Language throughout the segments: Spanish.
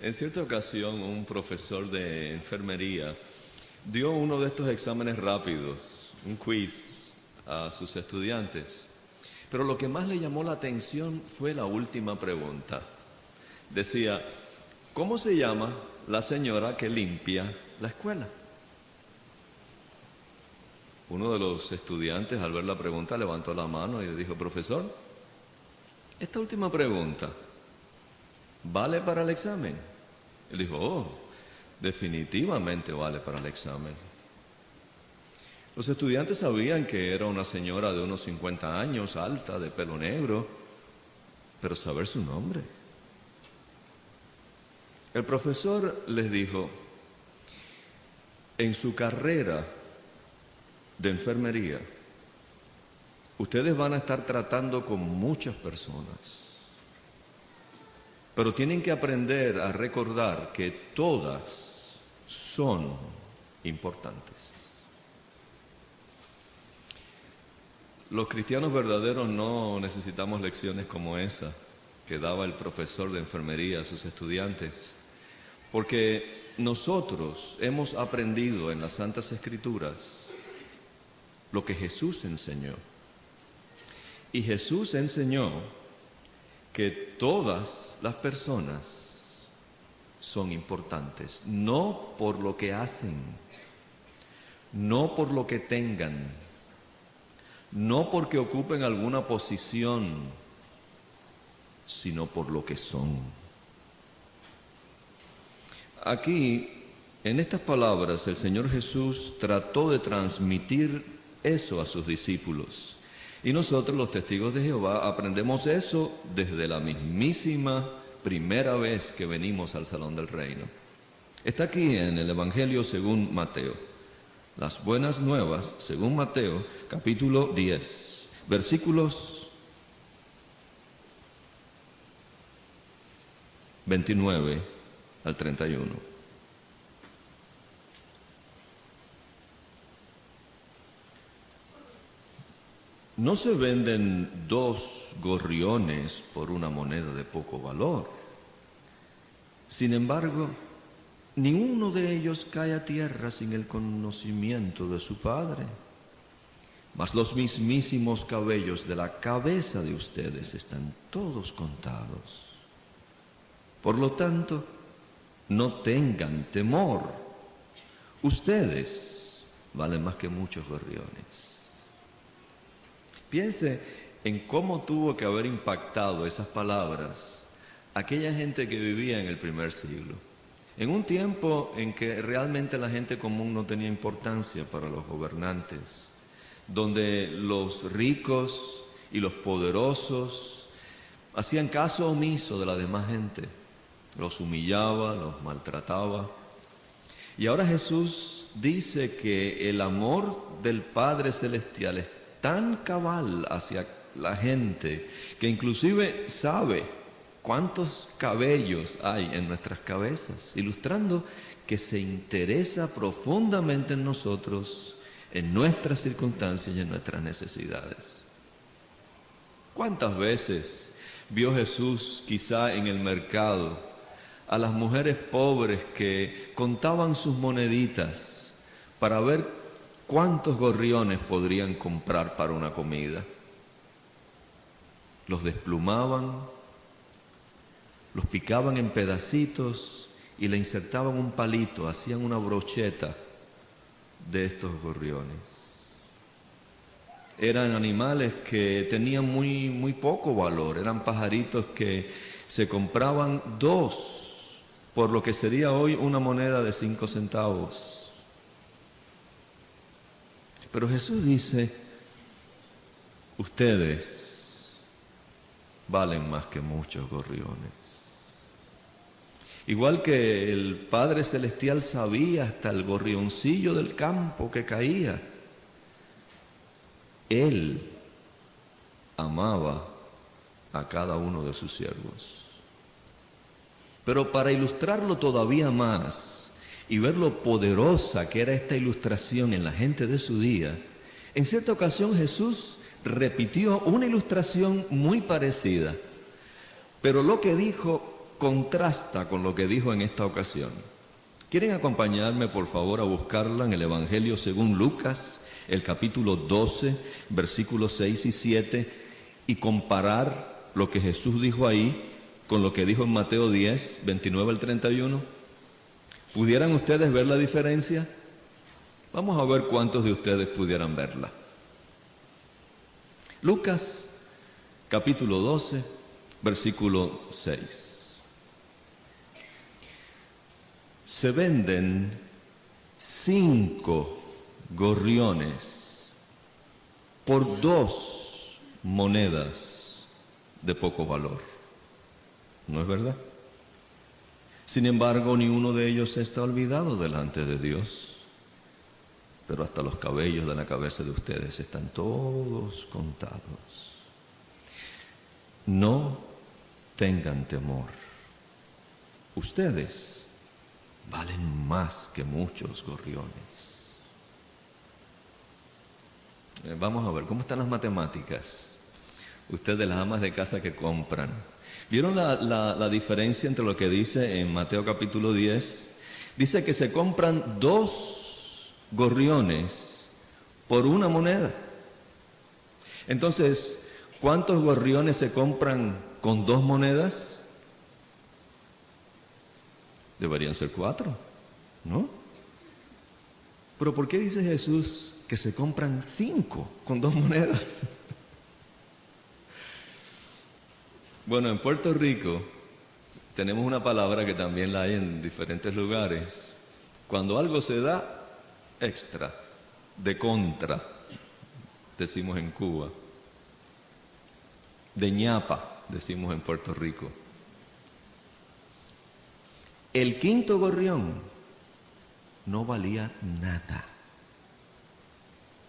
En cierta ocasión, un profesor de enfermería dio uno de estos exámenes rápidos, un quiz, a sus estudiantes. Pero lo que más le llamó la atención fue la última pregunta. Decía, ¿cómo se llama la señora que limpia la escuela? Uno de los estudiantes al ver la pregunta levantó la mano y le dijo, profesor, esta última pregunta, ¿vale para el examen? Él dijo, oh, definitivamente vale para el examen. Los estudiantes sabían que era una señora de unos 50 años, alta, de pelo negro, pero saber su nombre. El profesor les dijo, en su carrera de enfermería, ustedes van a estar tratando con muchas personas, pero tienen que aprender a recordar que todas son importantes. Los cristianos verdaderos no necesitamos lecciones como esa que daba el profesor de enfermería a sus estudiantes, porque nosotros hemos aprendido en las Santas Escrituras lo que Jesús enseñó. Y Jesús enseñó que todas las personas son importantes, no por lo que hacen, no por lo que tengan, no porque ocupen alguna posición, sino por lo que son. Aquí, en estas palabras, el Señor Jesús trató de transmitir eso a sus discípulos. Y nosotros los testigos de Jehová aprendemos eso desde la mismísima primera vez que venimos al Salón del Reino. Está aquí en el Evangelio según Mateo. Las buenas nuevas según Mateo, capítulo 10, versículos 29 al 31. No se venden dos gorriones por una moneda de poco valor. Sin embargo, ninguno de ellos cae a tierra sin el conocimiento de su Padre. Mas los mismísimos cabellos de la cabeza de ustedes están todos contados. Por lo tanto, no tengan temor. Ustedes valen más que muchos gorriones. Piense en cómo tuvo que haber impactado esas palabras aquella gente que vivía en el primer siglo. En un tiempo en que realmente la gente común no tenía importancia para los gobernantes, donde los ricos y los poderosos hacían caso omiso de la demás gente, los humillaba, los maltrataba. Y ahora Jesús dice que el amor del Padre Celestial es tan cabal hacia la gente que inclusive sabe cuántos cabellos hay en nuestras cabezas, ilustrando que se interesa profundamente en nosotros, en nuestras circunstancias y en nuestras necesidades. ¿Cuántas veces vio Jesús quizá en el mercado a las mujeres pobres que contaban sus moneditas para ver ¿Cuántos gorriones podrían comprar para una comida? Los desplumaban, los picaban en pedacitos y le insertaban un palito, hacían una brocheta de estos gorriones. Eran animales que tenían muy, muy poco valor, eran pajaritos que se compraban dos por lo que sería hoy una moneda de cinco centavos. Pero Jesús dice, ustedes valen más que muchos gorriones. Igual que el Padre Celestial sabía hasta el gorrioncillo del campo que caía, Él amaba a cada uno de sus siervos. Pero para ilustrarlo todavía más, y ver lo poderosa que era esta ilustración en la gente de su día, en cierta ocasión Jesús repitió una ilustración muy parecida, pero lo que dijo contrasta con lo que dijo en esta ocasión. ¿Quieren acompañarme, por favor, a buscarla en el Evangelio según Lucas, el capítulo 12, versículos 6 y 7, y comparar lo que Jesús dijo ahí con lo que dijo en Mateo 10, 29 al 31? ¿Pudieran ustedes ver la diferencia? Vamos a ver cuántos de ustedes pudieran verla. Lucas, capítulo 12, versículo 6. se venden cinco gorriones por dos monedas de poco valor. ¿No es verdad? Sin embargo, ni uno de ellos está olvidado delante de Dios. Pero hasta los cabellos de la cabeza de ustedes están todos contados. No tengan temor. Ustedes valen más que muchos gorriones. Eh, vamos a ver, ¿cómo están las matemáticas? Ustedes las amas de casa que compran. ¿Vieron la, la diferencia entre lo que dice en Mateo capítulo 10? Dice que se compran dos gorriones por una moneda. Entonces, ¿cuántos gorriones se compran con dos monedas? Deberían ser cuatro, ¿no? Pero ¿por qué dice Jesús que se compran cinco con dos monedas? Bueno, en Puerto Rico tenemos una palabra que también la hay en diferentes lugares. Cuando algo se da extra, de contra, decimos en Cuba. De ñapa, decimos en Puerto Rico. El quinto gorrión no valía nada.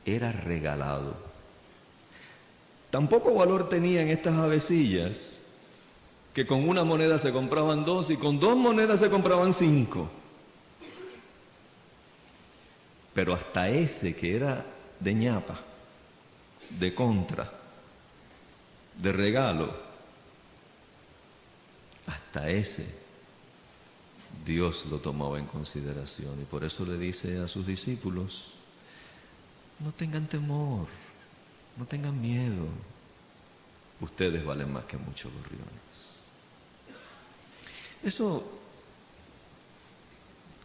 Era regalado. Tampoco valor tenían estas avecillas que con una moneda se compraban dos y con dos monedas se compraban cinco. Pero hasta ese que era de ñapa, de contra, de regalo, hasta ese Dios lo tomaba en consideración y por eso le dice a sus discípulos, no tengan temor, no tengan miedo, ustedes valen más que muchos gorriones. Eso,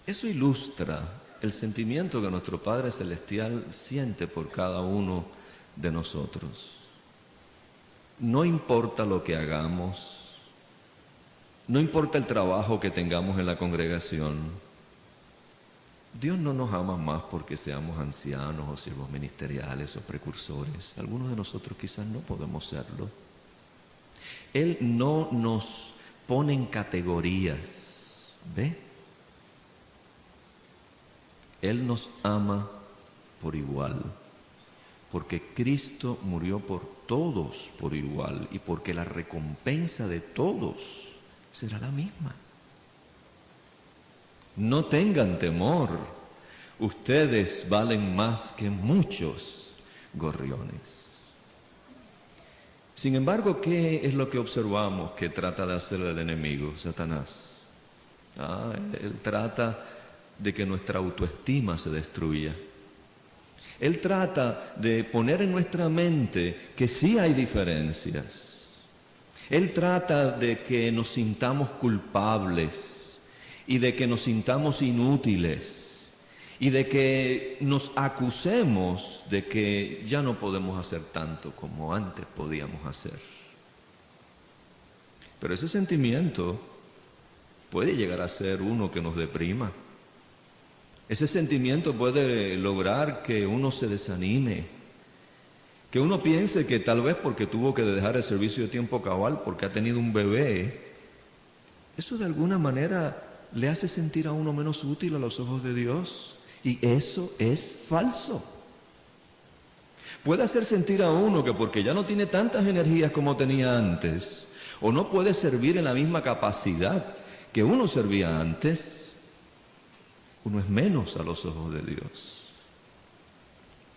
eso ilustra el sentimiento que nuestro Padre Celestial siente por cada uno de nosotros. No importa lo que hagamos, no importa el trabajo que tengamos en la congregación, Dios no nos ama más porque seamos ancianos o siervos ministeriales o precursores. Algunos de nosotros quizás no podemos serlo. Él no nos pone en categorías, ¿ve? Él nos ama por igual, porque Cristo murió por todos por igual y porque la recompensa de todos será la misma. No tengan temor, ustedes valen más que muchos gorriones. Sin embargo, ¿qué es lo que observamos que trata de hacer el enemigo, Satanás? Ah, él trata de que nuestra autoestima se destruya. Él trata de poner en nuestra mente que sí hay diferencias, él trata de que nos sintamos culpables y de que nos sintamos inútiles y de que nos acusemos de que ya no podemos hacer tanto como antes podíamos hacer. Pero ese sentimiento puede llegar a ser uno que nos deprima. Ese sentimiento puede lograr que uno se desanime, que uno piense que tal vez porque tuvo que dejar el servicio de tiempo cabal, porque ha tenido un bebé, eso de alguna manera le hace sentir a uno menos útil a los ojos de Dios. Y eso es falso. Puede hacer sentir a uno que porque ya no tiene tantas energías como tenía antes, o no puede servir en la misma capacidad que uno servía antes, uno es menos a los ojos de Dios.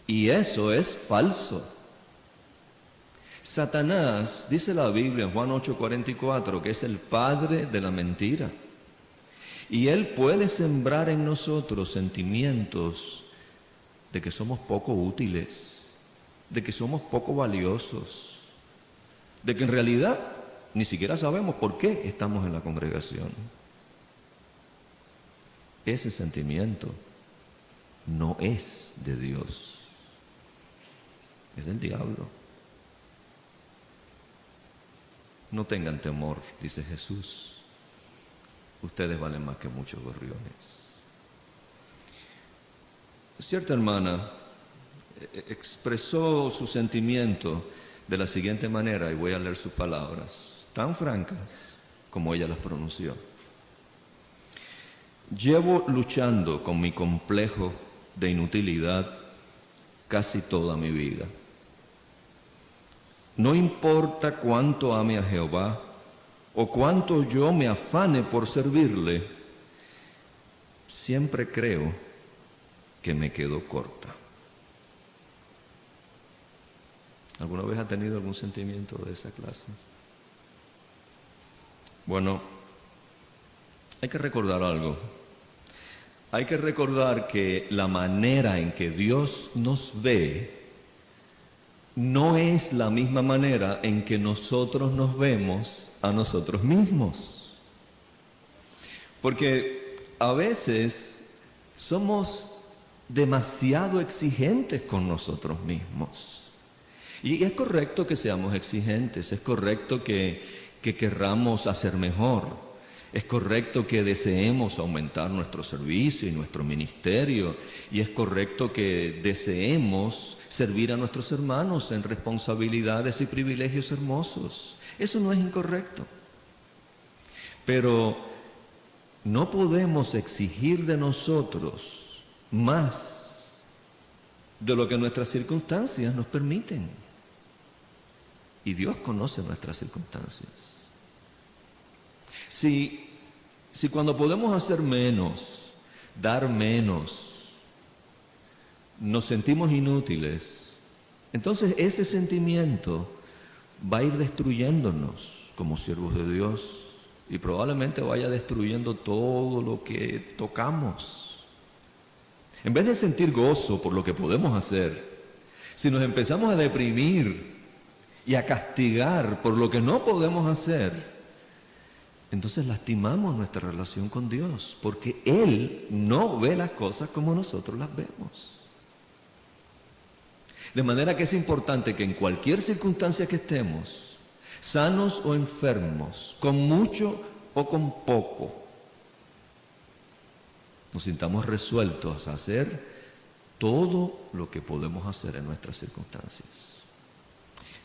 Y eso es falso. Satanás, dice la Biblia en Juan 8:44, que es el padre de la mentira. Y él puede sembrar en nosotros sentimientos de que somos poco útiles, de que somos poco valiosos, de que en realidad ni siquiera sabemos por qué estamos en la congregación. Ese sentimiento no es de Dios, es del diablo. No tengan temor, dice Jesús. Ustedes valen más que muchos gorriones. Cierta hermana eh, expresó su sentimiento de la siguiente manera, y voy a leer sus palabras, tan francas como ella las pronunció. Llevo luchando con mi complejo de inutilidad casi toda mi vida. No importa cuánto ame a Jehová o cuánto yo me afane por servirle, siempre creo que me quedo corta. ¿Alguna vez ha tenido algún sentimiento de esa clase? Bueno, hay que recordar algo. Hay que recordar que la manera en que Dios nos ve no es la misma manera en que nosotros nos vemos a nosotros mismos. Porque a veces somos demasiado exigentes con nosotros mismos. Y es correcto que seamos exigentes, es correcto que, que querramos hacer mejor, es correcto que deseemos aumentar nuestro servicio y nuestro ministerio, y es correcto que deseemos servir a nuestros hermanos en responsabilidades y privilegios hermosos. Eso no es incorrecto. Pero no podemos exigir de nosotros más de lo que nuestras circunstancias nos permiten. Y Dios conoce nuestras circunstancias. Si, si cuando podemos hacer menos, dar menos, nos sentimos inútiles, entonces ese sentimiento va a ir destruyéndonos como siervos de Dios y probablemente vaya destruyendo todo lo que tocamos. En vez de sentir gozo por lo que podemos hacer, si nos empezamos a deprimir y a castigar por lo que no podemos hacer, entonces lastimamos nuestra relación con Dios, porque Él no ve las cosas como nosotros las vemos. De manera que es importante que en cualquier circunstancia que estemos, sanos o enfermos, con mucho o con poco, nos sintamos resueltos a hacer todo lo que podemos hacer en nuestras circunstancias.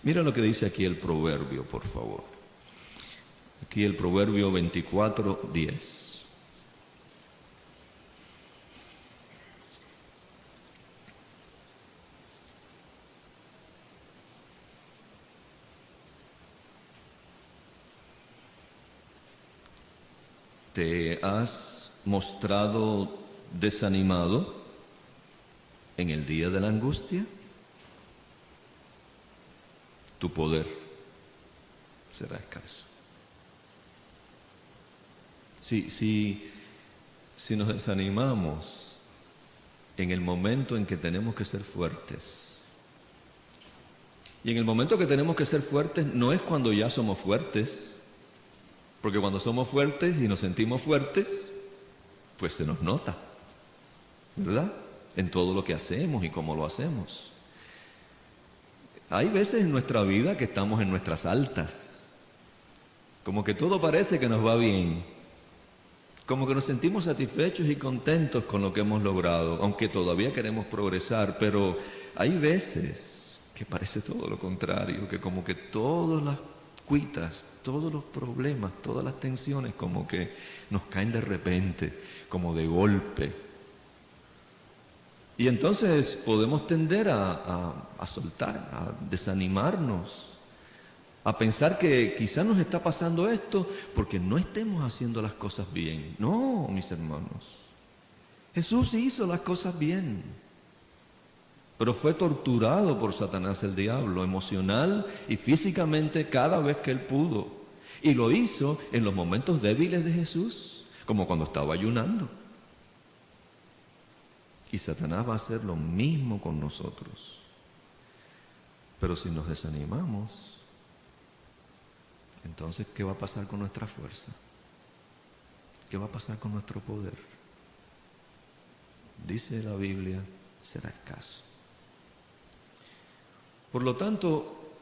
Mira lo que dice aquí el proverbio, por favor. Aquí el proverbio 24, 10. ¿Te has mostrado desanimado en el día de la angustia? Tu poder será escaso. Si, si, si nos desanimamos en el momento en que tenemos que ser fuertes, y en el momento que tenemos que ser fuertes no es cuando ya somos fuertes, porque cuando somos fuertes y nos sentimos fuertes, pues se nos nota, ¿verdad? En todo lo que hacemos y cómo lo hacemos. Hay veces en nuestra vida que estamos en nuestras altas, como que todo parece que nos va bien, como que nos sentimos satisfechos y contentos con lo que hemos logrado, aunque todavía queremos progresar, pero hay veces que parece todo lo contrario, que como que todas las todos los problemas, todas las tensiones como que nos caen de repente, como de golpe. Y entonces podemos tender a, a soltar, a desanimarnos, a pensar que quizás nos está pasando esto porque no estemos haciendo las cosas bien. No, mis hermanos. Jesús hizo las cosas bien. pero fue torturado por Satanás el diablo, emocional y físicamente cada vez que él pudo. Y lo hizo en los momentos débiles de Jesús, como cuando estaba ayunando. Y Satanás va a hacer lo mismo con nosotros. Pero si nos desanimamos, entonces, ¿qué va a pasar con nuestra fuerza? ¿Qué va a pasar con nuestro poder? Dice la Biblia, será escaso. Por lo tanto,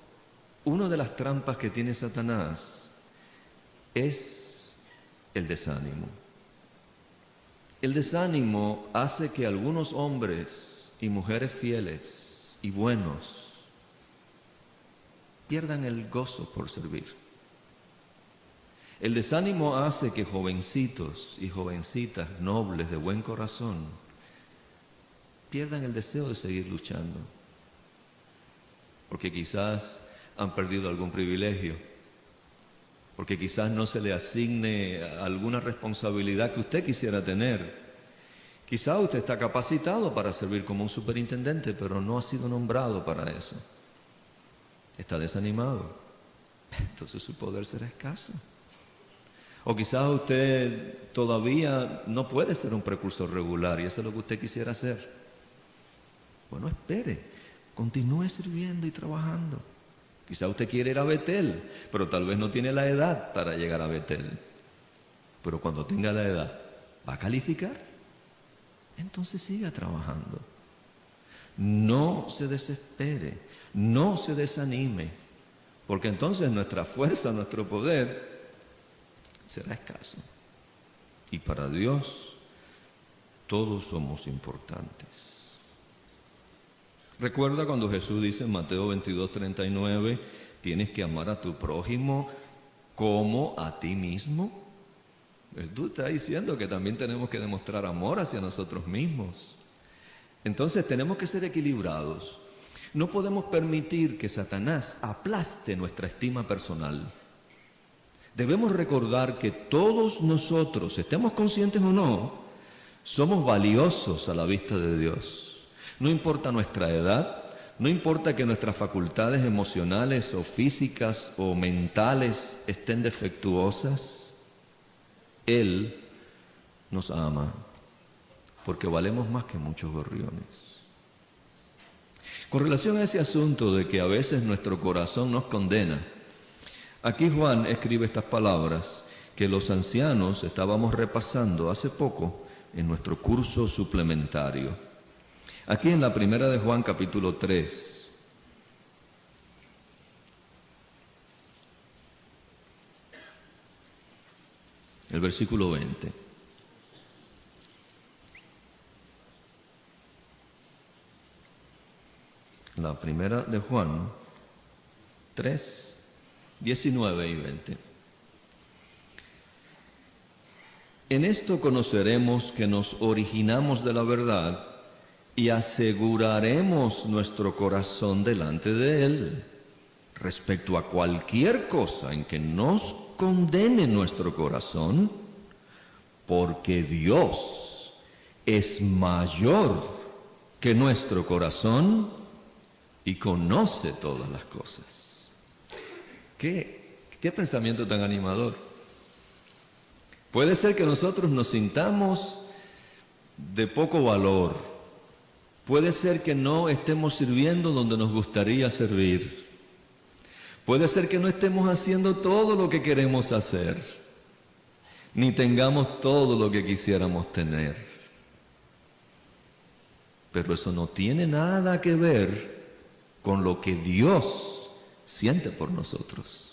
una de las trampas que tiene Satanás es el desánimo. El desánimo hace que algunos hombres y mujeres fieles y buenos pierdan el gozo por servir. El desánimo hace que jovencitos y jovencitas nobles de buen corazón pierdan el deseo de seguir luchando porque quizás han perdido algún privilegio, porque quizás no se le asigne alguna responsabilidad que usted quisiera tener. Quizás usted está capacitado para servir como un superintendente, pero no ha sido nombrado para eso. Está desanimado. Entonces su poder será escaso. O quizás usted todavía no puede ser un precursor regular y eso es lo que usted quisiera hacer. Bueno, espere. Continúe sirviendo y trabajando. Quizá usted quiere ir a Betel, pero tal vez no tiene la edad para llegar a Betel. Pero cuando tenga la edad, ¿va a calificar? Entonces siga trabajando. No se desespere, no se desanime, porque entonces nuestra fuerza, nuestro poder será escaso. Y para Dios todos somos importantes. Recuerda cuando Jesús dice en Mateo 22, 39, tienes que amar a tu prójimo como a ti mismo. Jesús está diciendo que también tenemos que demostrar amor hacia nosotros mismos. Entonces tenemos que ser equilibrados. No podemos permitir que Satanás aplaste nuestra estima personal. Debemos recordar que todos nosotros, estemos conscientes o no, somos valiosos a la vista de Dios. No importa nuestra edad, no importa que nuestras facultades emocionales o físicas o mentales estén defectuosas, Él nos ama porque valemos más que muchos gorriones. Con relación a ese asunto de que a veces nuestro corazón nos condena, aquí Juan escribe estas palabras que los ancianos estábamos repasando hace poco en nuestro curso suplementario. Aquí en la primera de Juan capítulo 3. El versículo 20. La primera de Juan 3, 19 y 20. En esto conoceremos que nos originamos de la verdad y aseguraremos nuestro corazón delante de Él respecto a cualquier cosa en que nos condene nuestro corazón, porque Dios es mayor que nuestro corazón y conoce todas las cosas. ¿Qué, pensamiento tan animador? Puede ser que nosotros nos sintamos de poco valor, Puede ser que no estemos sirviendo donde nos gustaría servir. Puede ser que no estemos haciendo todo lo que queremos hacer, ni tengamos todo lo que quisiéramos tener. Pero eso no tiene nada que ver con lo que Dios siente por nosotros.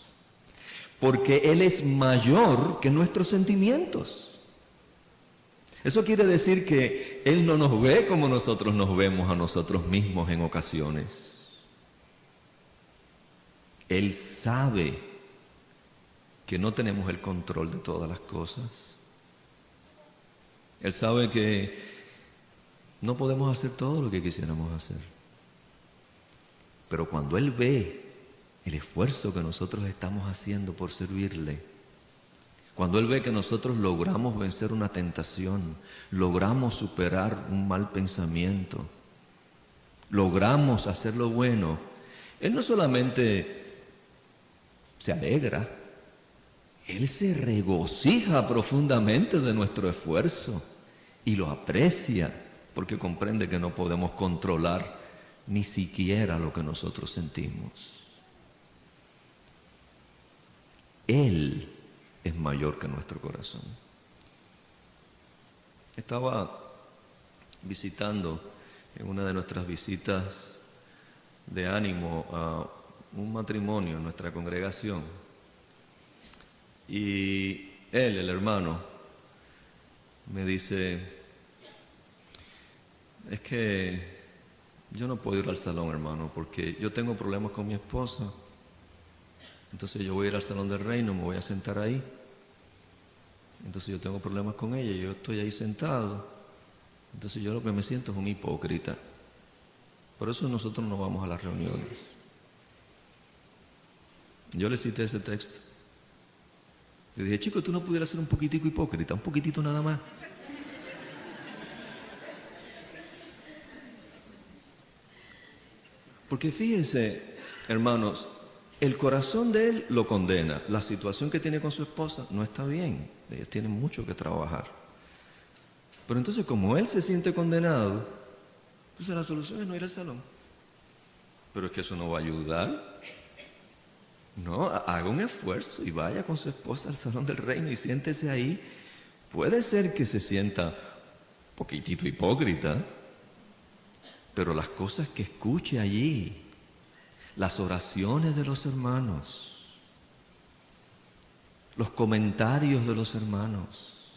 Porque Él es mayor que nuestros sentimientos. Eso quiere decir que Él no nos ve como nosotros nos vemos a nosotros mismos en ocasiones. Él sabe que no tenemos el control de todas las cosas. Él sabe que no podemos hacer todo lo que quisiéramos hacer. Pero cuando Él ve el esfuerzo que nosotros estamos haciendo por servirle, cuando Él ve que nosotros logramos vencer una tentación, logramos superar un mal pensamiento, logramos hacer lo bueno, Él no solamente se alegra, Él se regocija profundamente de nuestro esfuerzo y lo aprecia porque comprende que no podemos controlar ni siquiera lo que nosotros sentimos. Él es mayor que nuestro corazón. Estaba visitando en una de nuestras visitas de ánimo a un matrimonio en nuestra congregación y él, el hermano, me dice, es que yo no puedo ir al salón, hermano, porque yo tengo problemas con mi esposa. Entonces yo voy a ir al salón del reino, me voy a sentar ahí. Entonces yo tengo problemas con ella, yo estoy ahí sentado. Entonces yo lo que me siento es un hipócrita. Por eso nosotros no vamos a las reuniones. Yo le cité ese texto. Le dije, chico, tú no pudieras ser un poquitico hipócrita, un poquitito nada más. Porque fíjense, hermanos, el corazón de él lo condena. La situación que tiene con su esposa no está bien. Ellos tienen mucho que trabajar. Pero entonces, como él se siente condenado, pues la solución es no ir al salón. Pero es que eso no va a ayudar. No, haga un esfuerzo y vaya con su esposa al salón del reino y siéntese ahí. Puede ser que se sienta poquitito hipócrita, pero las cosas que escuche allí, las oraciones de los hermanos, los comentarios de los hermanos,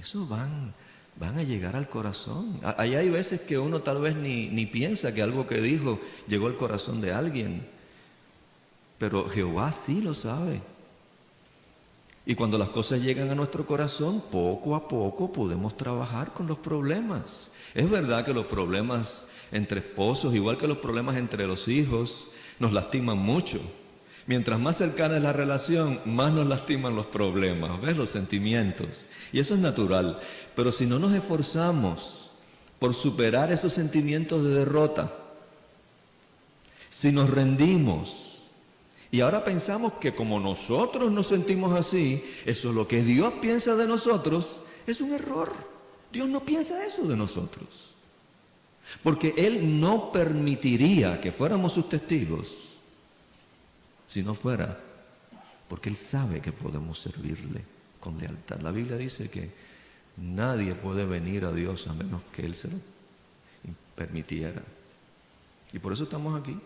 eso van, van a llegar al corazón. Ahí hay veces que uno tal vez ni, ni piensa que algo que dijo llegó al corazón de alguien, pero Jehová sí lo sabe. Y cuando las cosas llegan a nuestro corazón, poco a poco podemos trabajar con los problemas. Es verdad que los problemas entre esposos, igual que los problemas entre los hijos, nos lastiman mucho. Mientras más cercana es la relación, más nos lastiman los problemas, ¿ves? Los sentimientos. Y eso es natural. Pero si no nos esforzamos por superar esos sentimientos de derrota, si nos rendimos y ahora pensamos que como nosotros nos sentimos así, eso es lo que Dios piensa de nosotros, es un error. Dios no piensa eso de nosotros. Porque Él no permitiría que fuéramos sus testigos si no fuera porque Él sabe que podemos servirle con lealtad. La Biblia dice que nadie puede venir a Dios a menos que Él se lo permitiera. Y por eso estamos aquí.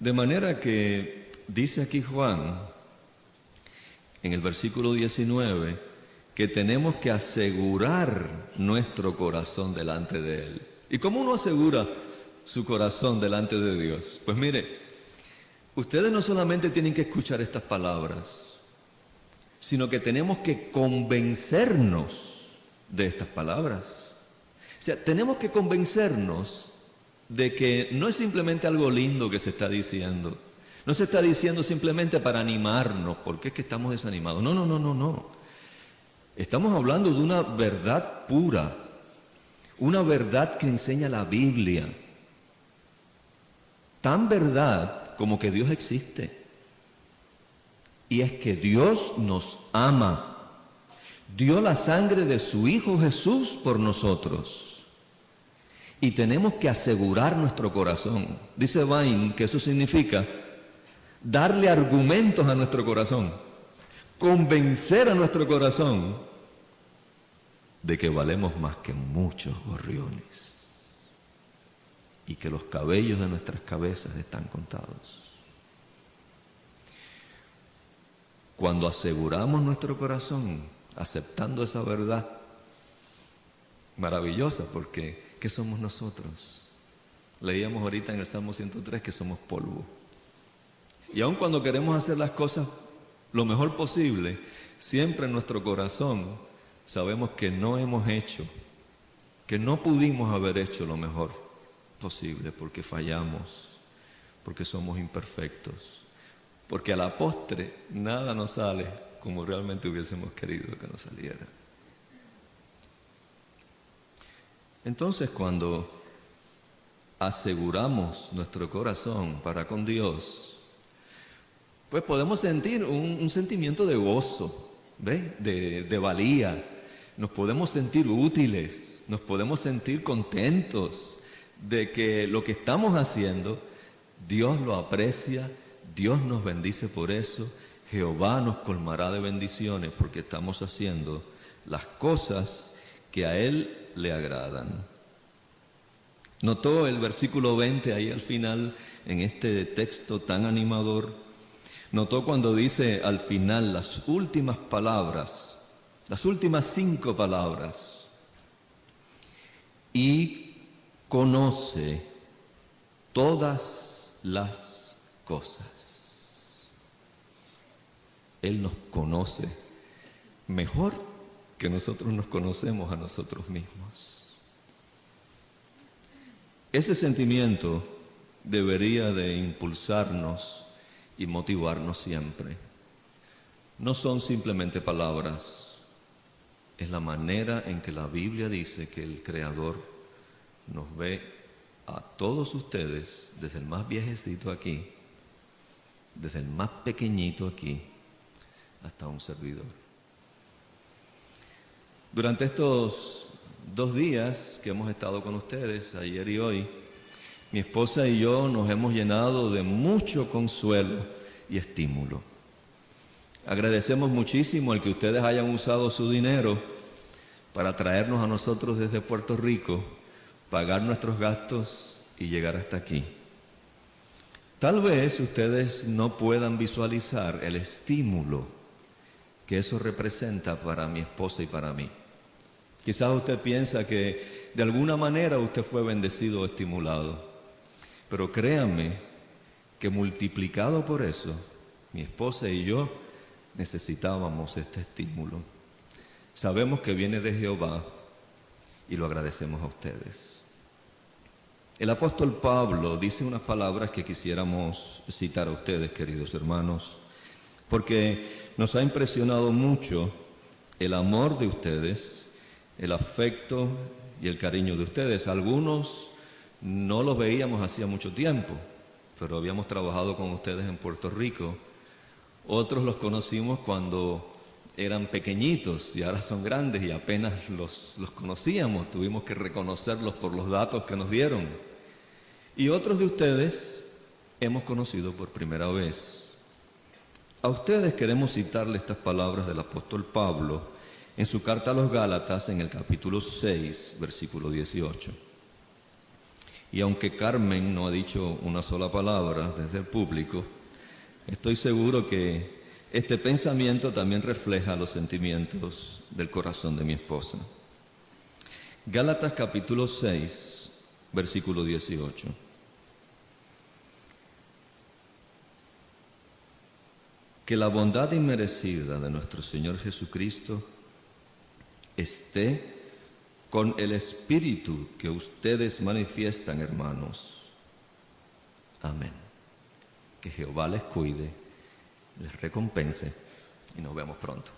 De manera que dice aquí Juan, en el versículo 19 que tenemos que asegurar nuestro corazón delante de Él. ¿Y cómo uno asegura su corazón delante de Dios? Pues mire, ustedes no solamente tienen que escuchar estas palabras, sino que tenemos que convencernos de estas palabras. O sea, tenemos que convencernos de que no es simplemente algo lindo que se está diciendo, no se está diciendo simplemente para animarnos, porque es que estamos desanimados. No, no, no, no, no. Estamos hablando de una verdad pura, una verdad que enseña la Biblia. Tan verdad como que Dios existe. Y es que Dios nos ama. Dio la sangre de su Hijo Jesús por nosotros. Y tenemos que asegurar nuestro corazón. Dice Vain que eso significa darle argumentos a nuestro corazón, convencer a nuestro corazón de que valemos más que muchos gorriones y que los cabellos de nuestras cabezas están contados. Cuando aseguramos nuestro corazón aceptando esa verdad maravillosa, porque ¿qué somos nosotros? Leíamos ahorita en el Salmo 103 que somos polvo. Y aun cuando queremos hacer las cosas lo mejor posible, siempre en nuestro corazón sabemos que no hemos hecho, que no pudimos haber hecho lo mejor posible porque fallamos, porque somos imperfectos, porque a la postre nada nos sale como realmente hubiésemos querido que nos saliera. Entonces cuando aseguramos nuestro corazón para con Dios, pues podemos sentir un, sentimiento de gozo, De, de valía, nos podemos sentir útiles, nos podemos sentir contentos de que lo que estamos haciendo, Dios lo aprecia, Dios nos bendice por eso, Jehová nos colmará de bendiciones porque estamos haciendo las cosas que a Él le agradan. Notó el versículo 20 ahí al final, en este texto tan animador, notó cuando dice al final las últimas palabras, las últimas cinco palabras, y conoce todas las cosas. Él nos conoce mejor que nosotros nos conocemos a nosotros mismos. Ese sentimiento debería de impulsarnos y motivarnos siempre. No son simplemente palabras, es la manera en que la Biblia dice que el Creador nos ve a todos ustedes, desde el más viejecito aquí, desde el más pequeñito aquí, hasta un servidor. Durante estos dos días que hemos estado con ustedes, ayer y hoy, mi esposa y yo nos hemos llenado de mucho consuelo y estímulo. Agradecemos muchísimo el que ustedes hayan usado su dinero para traernos a nosotros desde Puerto Rico, pagar nuestros gastos y llegar hasta aquí. Tal vez ustedes no puedan visualizar el estímulo que eso representa para mi esposa y para mí. Quizás usted piensa que de alguna manera usted fue bendecido o estimulado, pero créanme que multiplicado por eso, mi esposa y yo necesitábamos este estímulo. Sabemos que viene de Jehová y lo agradecemos a ustedes. El apóstol Pablo dice unas palabras que quisiéramos citar a ustedes, queridos hermanos, porque nos ha impresionado mucho el amor de ustedes el afecto y el cariño de ustedes. Algunos no los veíamos hacía mucho tiempo, pero habíamos trabajado con ustedes en Puerto Rico. Otros los conocimos cuando eran pequeñitos y ahora son grandes y apenas los, los conocíamos, tuvimos que reconocerlos por los datos que nos dieron. Y otros de ustedes hemos conocido por primera vez. A ustedes queremos citarle estas palabras del apóstol Pablo en su carta a los Gálatas en el capítulo 6, versículo 18. Y aunque Carmen no ha dicho una sola palabra desde el público, estoy seguro que este pensamiento también refleja los sentimientos del corazón de mi esposa. Gálatas capítulo 6, versículo 18. Que la bondad inmerecida de nuestro Señor Jesucristo esté con el espíritu que ustedes manifiestan, hermanos. Amén. Que Jehová les cuide, les recompense y nos vemos pronto.